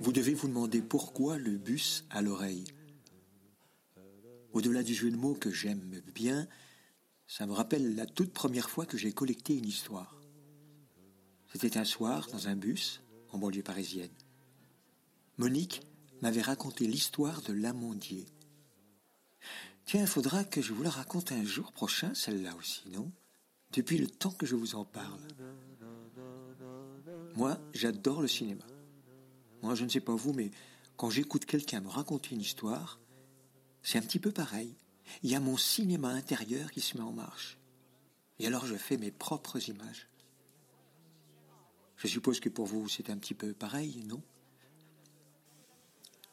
Vous devez vous demander pourquoi le bus à l'oreille. Au-delà du jeu de mots que j'aime bien, ça me rappelle la toute première fois que j'ai collecté une histoire. C'était un soir dans un bus en banlieue parisienne. Monique m'avait raconté l'histoire de l'amandier. Tiens, il faudra que je vous la raconte un jour prochain, celle-là aussi, non? Depuis le temps que je vous en parle. Moi, j'adore le cinéma. Moi, je ne sais pas vous, mais quand j'écoute quelqu'un me raconter une histoire, c'est un petit peu pareil. Il y a mon cinéma intérieur qui se met en marche. Et alors je fais mes propres images. Je suppose que pour vous, c'est un petit peu pareil, non?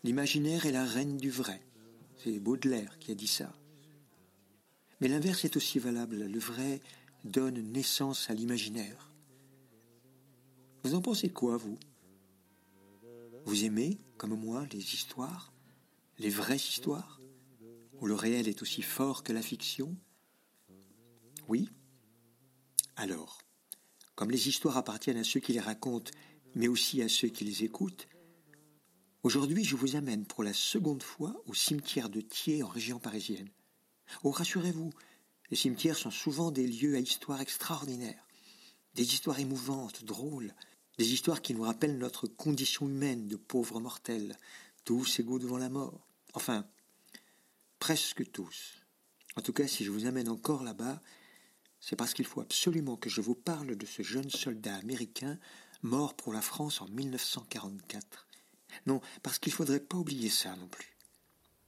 L'imaginaire est la reine du vrai. C'est Baudelaire qui a dit ça. Mais l'inverse est aussi valable. Le vrai donne naissance à l'imaginaire. Vous en pensez quoi, vous? Vous aimez, comme moi, les histoires, les vraies histoires, le réel est aussi fort que la fiction Oui Alors, comme les histoires appartiennent à ceux qui les racontent, mais aussi à ceux qui les écoutent, aujourd'hui je vous amène pour la seconde fois au cimetière de Thiers en région parisienne. Oh, rassurez-vous, les cimetières sont souvent des lieux à histoire extraordinaire, des histoires émouvantes, drôles, des histoires qui nous rappellent notre condition humaine de pauvres mortels, tous égaux devant la mort. Enfin, presque tous. En tout cas, si je vous amène encore là-bas, c'est parce qu'il faut absolument que je vous parle de ce jeune soldat américain mort pour la France en 1944. Non, parce qu'il ne faudrait pas oublier ça non plus.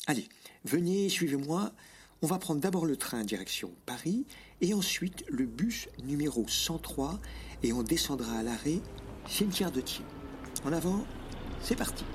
Allez, venez, suivez-moi. On va prendre d'abord le train direction Paris et ensuite le bus numéro 103 et on descendra à l'arrêt cimetière de Thiers. En avant, c'est parti.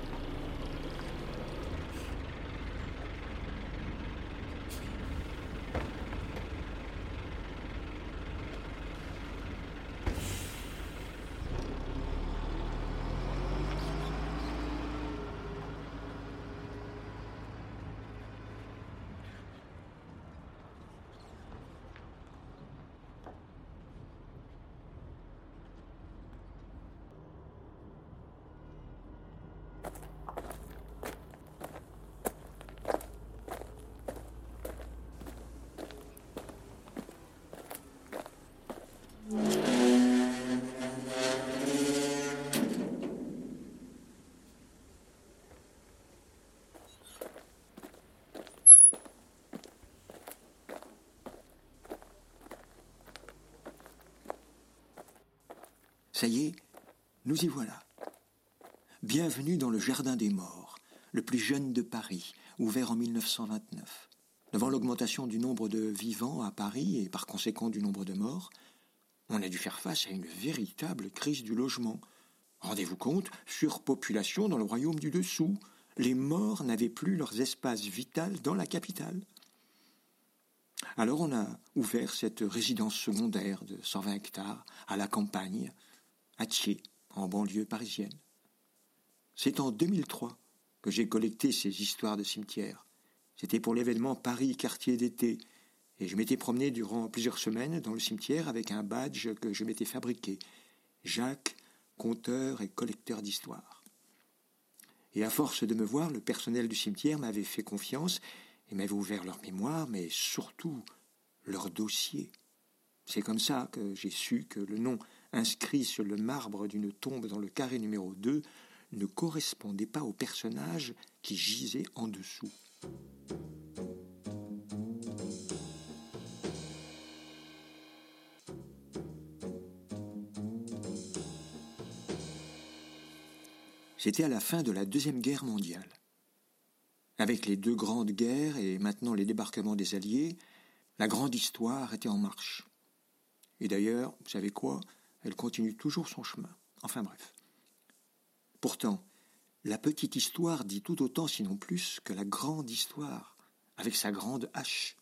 Ça y est, nous y voilà. Bienvenue dans le Jardin des Morts, le plus jeune de Paris, ouvert en 1929. Devant l'augmentation du nombre de vivants à Paris et par conséquent du nombre de morts, on a dû faire face à une véritable crise du logement. Rendez-vous compte, surpopulation dans le royaume du dessous. Les morts n'avaient plus leurs espaces vitaux dans la capitale. Alors on a ouvert cette résidence secondaire de 120 hectares à la campagne, à Thiers, en banlieue parisienne. C'est en 2003 que j'ai collecté ces histoires de cimetières. C'était pour l'événement Paris quartier d'été, et je m'étais promené durant plusieurs semaines dans le cimetière avec un badge que je m'étais fabriqué. Jacques, conteur et collecteur d'histoires. Et à force de me voir, le personnel du cimetière m'avait fait confiance et m'avait ouvert leur mémoire, mais surtout leur dossier. C'est comme ça que j'ai su que le nom inscrit sur le marbre d'une tombe dans le carré numéro 2 ne correspondait pas au personnage qui gisait en dessous. C'était à la fin de la Deuxième Guerre mondiale. Avec les deux grandes guerres et maintenant les débarquements des Alliés, la grande histoire était en marche. Et d'ailleurs, vous savez quoi? Elle continue toujours son chemin. Enfin bref. Pourtant, la petite histoire dit tout autant, sinon plus, que la grande histoire, avec sa grande hache.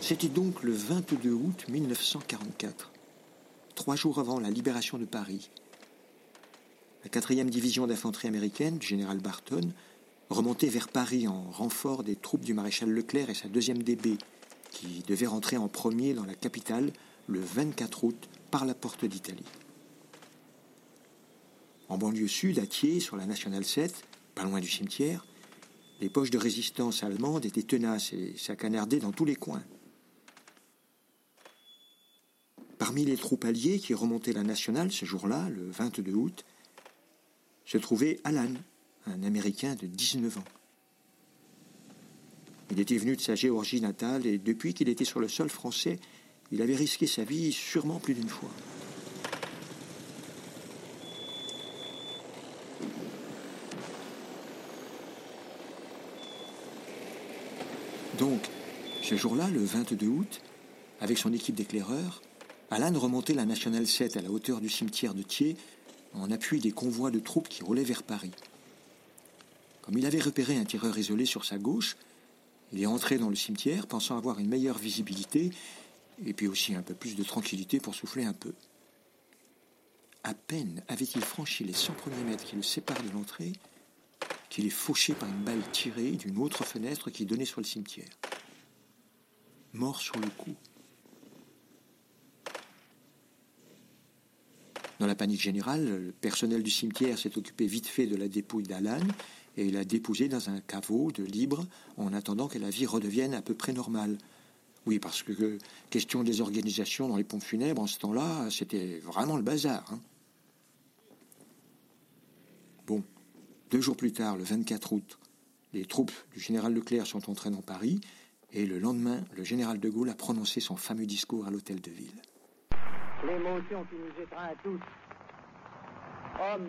C'était donc le 22 août 1944, trois jours avant la libération de Paris, la quatrième division d'infanterie américaine du général Barton remontait vers Paris en renfort des troupes du maréchal Leclerc et sa deuxième DB, qui devait rentrer en premier dans la capitale le 24 août par la porte d'Italie. En banlieue sud, à Thiers, sur la Nationale 7, pas loin du cimetière, les poches de résistance allemandes étaient tenaces et ça canardait dans tous les coins. Parmi les troupes alliées qui remontaient la Nationale ce jour-là, le 22 août, se trouvait Alan, un Américain de 19 ans. Il était venu de sa Géorgie natale et depuis qu'il était sur le sol français, il avait risqué sa vie sûrement plus d'une fois. Donc, ce jour-là, le 22 août, avec son équipe d'éclaireurs, Alan remontait la Nationale 7 à la hauteur du cimetière de Thiers en appui des convois de troupes qui roulaient vers Paris. Comme il avait repéré un tireur isolé sur sa gauche, il est entré dans le cimetière pensant avoir une meilleure visibilité et puis aussi un peu plus de tranquillité pour souffler un peu. À peine avait-il franchi les 100 premiers mètres qui le séparent de l'entrée qu'il est fauché par une balle tirée d'une autre fenêtre qui donnait sur le cimetière. Mort sur le coup. Dans la panique générale, le personnel du cimetière s'est occupé vite fait de la dépouille d'Alan et l'a déposée dans un caveau de libre en attendant que la vie redevienne à peu près normale. Oui, parce que question des organisations dans les pompes funèbres en ce temps-là, c'était vraiment le bazar. Hein. Bon, deux jours plus tard, le 24 août, les troupes du général Leclerc sont entrées dans Paris et le lendemain, le général de Gaulle a prononcé son fameux discours à l'hôtel de ville. L'émotion qui nous étreint tous, hommes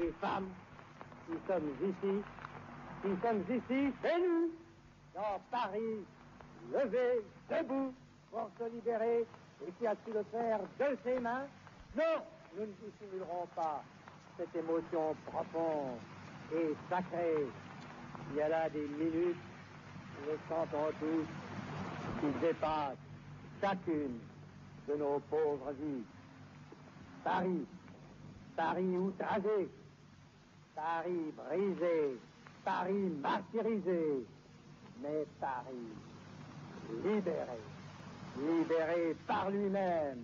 et femmes, qui sommes ici, qui sommes ici, c'est nous, dans Paris, levés, debout, pour se libérer, et qui a su le faire de ses mains. Non, nous ne dissimulerons pas cette émotion profonde et sacrée. Il y a là des minutes, nous le sentons tous, qui dépassent chacune de nos pauvres vies. Paris, Paris outragé, Paris brisé, Paris martyrisé, mais Paris libéré, libéré par lui-même,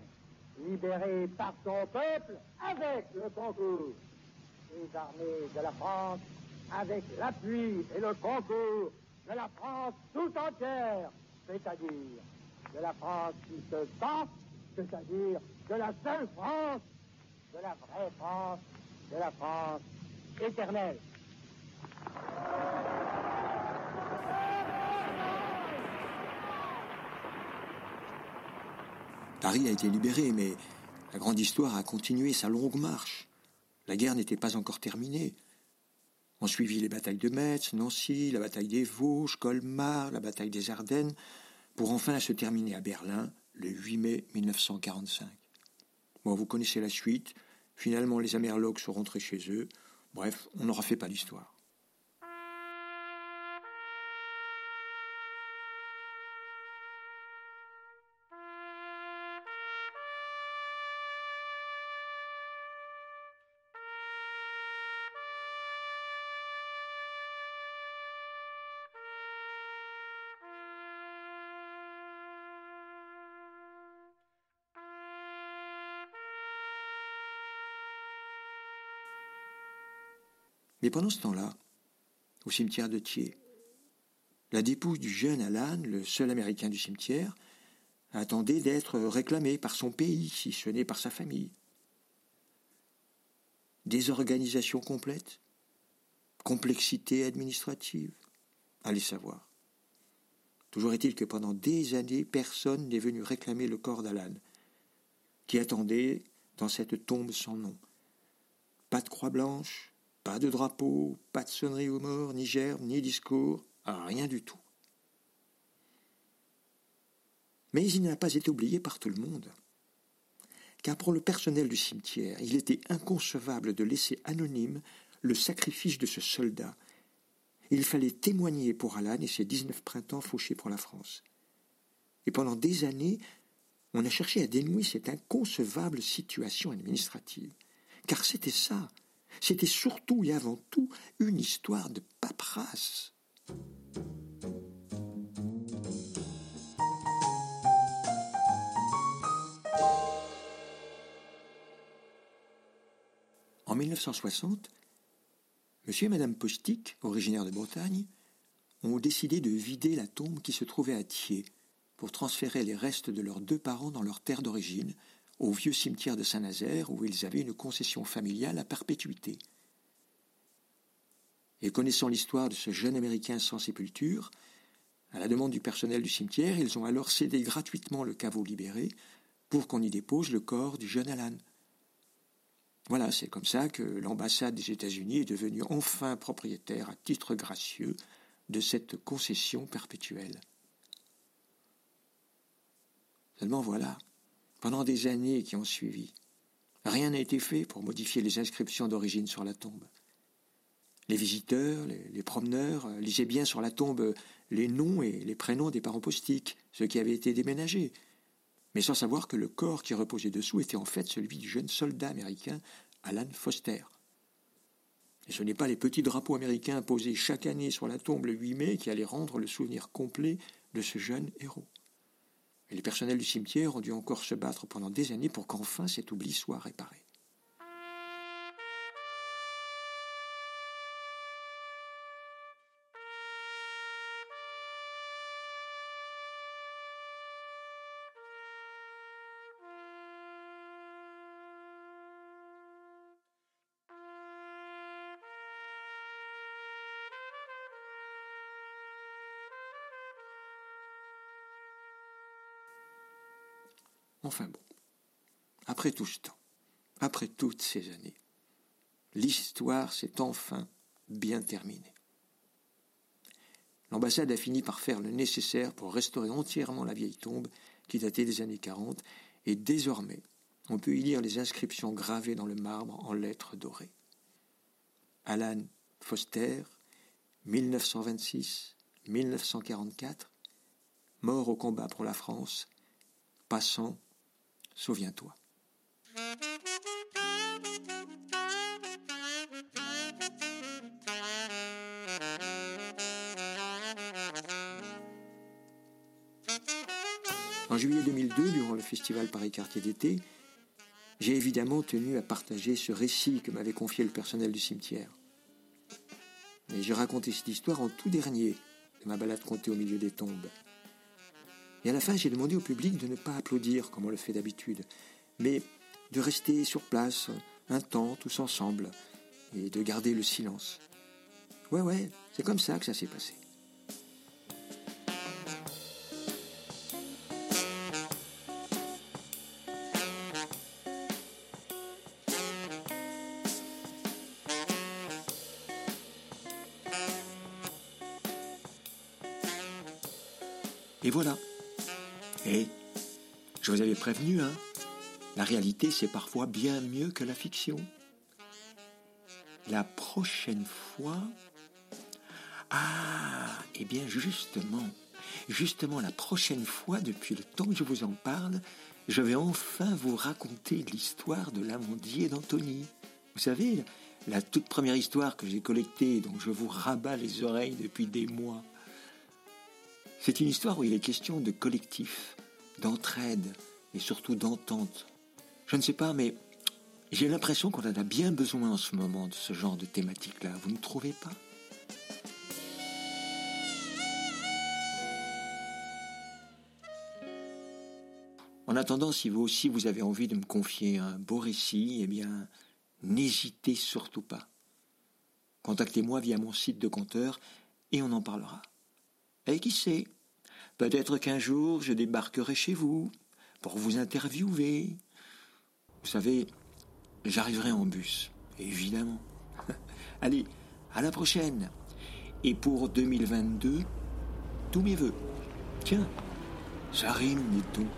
libéré par son peuple avec le concours. Des armées de la France, avec l'appui et le concours de la France tout entière, c'est-à-dire de la France qui se bat c'est-à-dire de la seule France, de la vraie France, de la France éternelle. Paris a été libéré, mais la grande histoire a continué sa longue marche. La guerre n'était pas encore terminée. On suivit les batailles de Metz, Nancy, la bataille des Vosges, Colmar, la bataille des Ardennes, pour enfin se terminer à Berlin le 8 mai 1945. Bon, vous connaissez la suite. Finalement, les Amerlocs sont rentrés chez eux. Bref, on n'aura fait pas l'histoire. Mais pendant ce temps-là, au cimetière de Thiers, la dépouille du jeune Alan, le seul Américain du cimetière, attendait d'être réclamé par son pays, si ce n'est par sa famille. Désorganisation complète, complexité administrative, allez savoir. Toujours est-il que pendant des années, personne n'est venu réclamer le corps d'Alan, qui attendait dans cette tombe sans nom. Pas de croix blanche, pas de drapeau, pas de sonnerie aux morts, ni gerbe, ni discours, rien du tout. Mais il n'a pas été oublié par tout le monde. Car pour le personnel du cimetière, il était inconcevable de laisser anonyme le sacrifice de ce soldat. Il fallait témoigner pour Alan et ses 19 printemps fauchés pour la France. Et pendant des années, on a cherché à dénouer cette inconcevable situation administrative. Car c'était ça. C'était surtout et avant tout une histoire de paperasse. En 1960, Monsieur et Madame Postic, originaires de Bretagne, ont décidé de vider la tombe qui se trouvait à Thiers pour transférer les restes de leurs deux parents dans leur terre d'origine, au vieux cimetière de Saint-Nazaire où ils avaient une concession familiale à perpétuité. Et connaissant l'histoire de ce jeune Américain sans sépulture, à la demande du personnel du cimetière, ils ont alors cédé gratuitement le caveau libéré pour qu'on y dépose le corps du jeune Alan. Voilà, c'est comme ça que l'ambassade des États-Unis est devenue enfin propriétaire à titre gracieux de cette concession perpétuelle. Seulement voilà, pendant des années qui ont suivi, rien n'a été fait pour modifier les inscriptions d'origine sur la tombe. Les visiteurs, les, promeneurs euh, lisaient bien sur la tombe les noms et les prénoms des parents postiques, ceux qui avaient été déménagés, mais sans savoir que le corps qui reposait dessous était en fait celui du jeune soldat américain Alan Foster. Et ce n'est pas les petits drapeaux américains posés chaque année sur la tombe le 8 mai qui allaient rendre le souvenir complet de ce jeune héros. Et les personnels du cimetière ont dû encore se battre pendant des années pour qu'enfin cet oubli soit réparé. Enfin bon, après tout ce temps, après toutes ces années, l'histoire s'est enfin bien terminée. L'ambassade a fini par faire le nécessaire pour restaurer entièrement la vieille tombe qui datait des années 40, et désormais, on peut y lire les inscriptions gravées dans le marbre en lettres dorées. Alan Foster, 1926-1944, mort au combat pour la France, passant Souviens-toi. En juillet 2002, durant le festival Paris Quartier d'été, j'ai évidemment tenu à partager ce récit que m'avait confié le personnel du cimetière. Et j'ai raconté cette histoire en tout dernier de ma balade comptée au milieu des tombes. Et à la fin, j'ai demandé au public de ne pas applaudir comme on le fait d'habitude, mais de rester sur place un temps tous ensemble et de garder le silence. Ouais, ouais, c'est comme ça que ça s'est passé. Et voilà. Et je vous avais prévenu, hein, la réalité c'est parfois bien mieux que la fiction. La prochaine fois... Ah, eh bien justement, justement la prochaine fois, depuis le temps que je vous en parle, je vais enfin vous raconter l'histoire de l'amandier d'Anthony. Vous savez, la toute première histoire que j'ai collectée, dont je vous rabats les oreilles depuis des mois. C'est une histoire où il est question de collectif, d'entraide et surtout d'entente. Je ne sais pas, mais j'ai l'impression qu'on en a bien besoin en ce moment de ce genre de thématique-là. Vous ne trouvez pas? En attendant, si vous aussi vous avez envie de me confier un beau récit, eh bien, n'hésitez surtout pas. Contactez-moi via mon site de compteur et on en parlera. Et qui sait, peut-être qu'un jour je débarquerai chez vous pour vous interviewer. Vous savez, j'arriverai en bus, évidemment. Allez, à la prochaine. Et pour 2022, tous mes voeux. Tiens, ça rime, dit tout.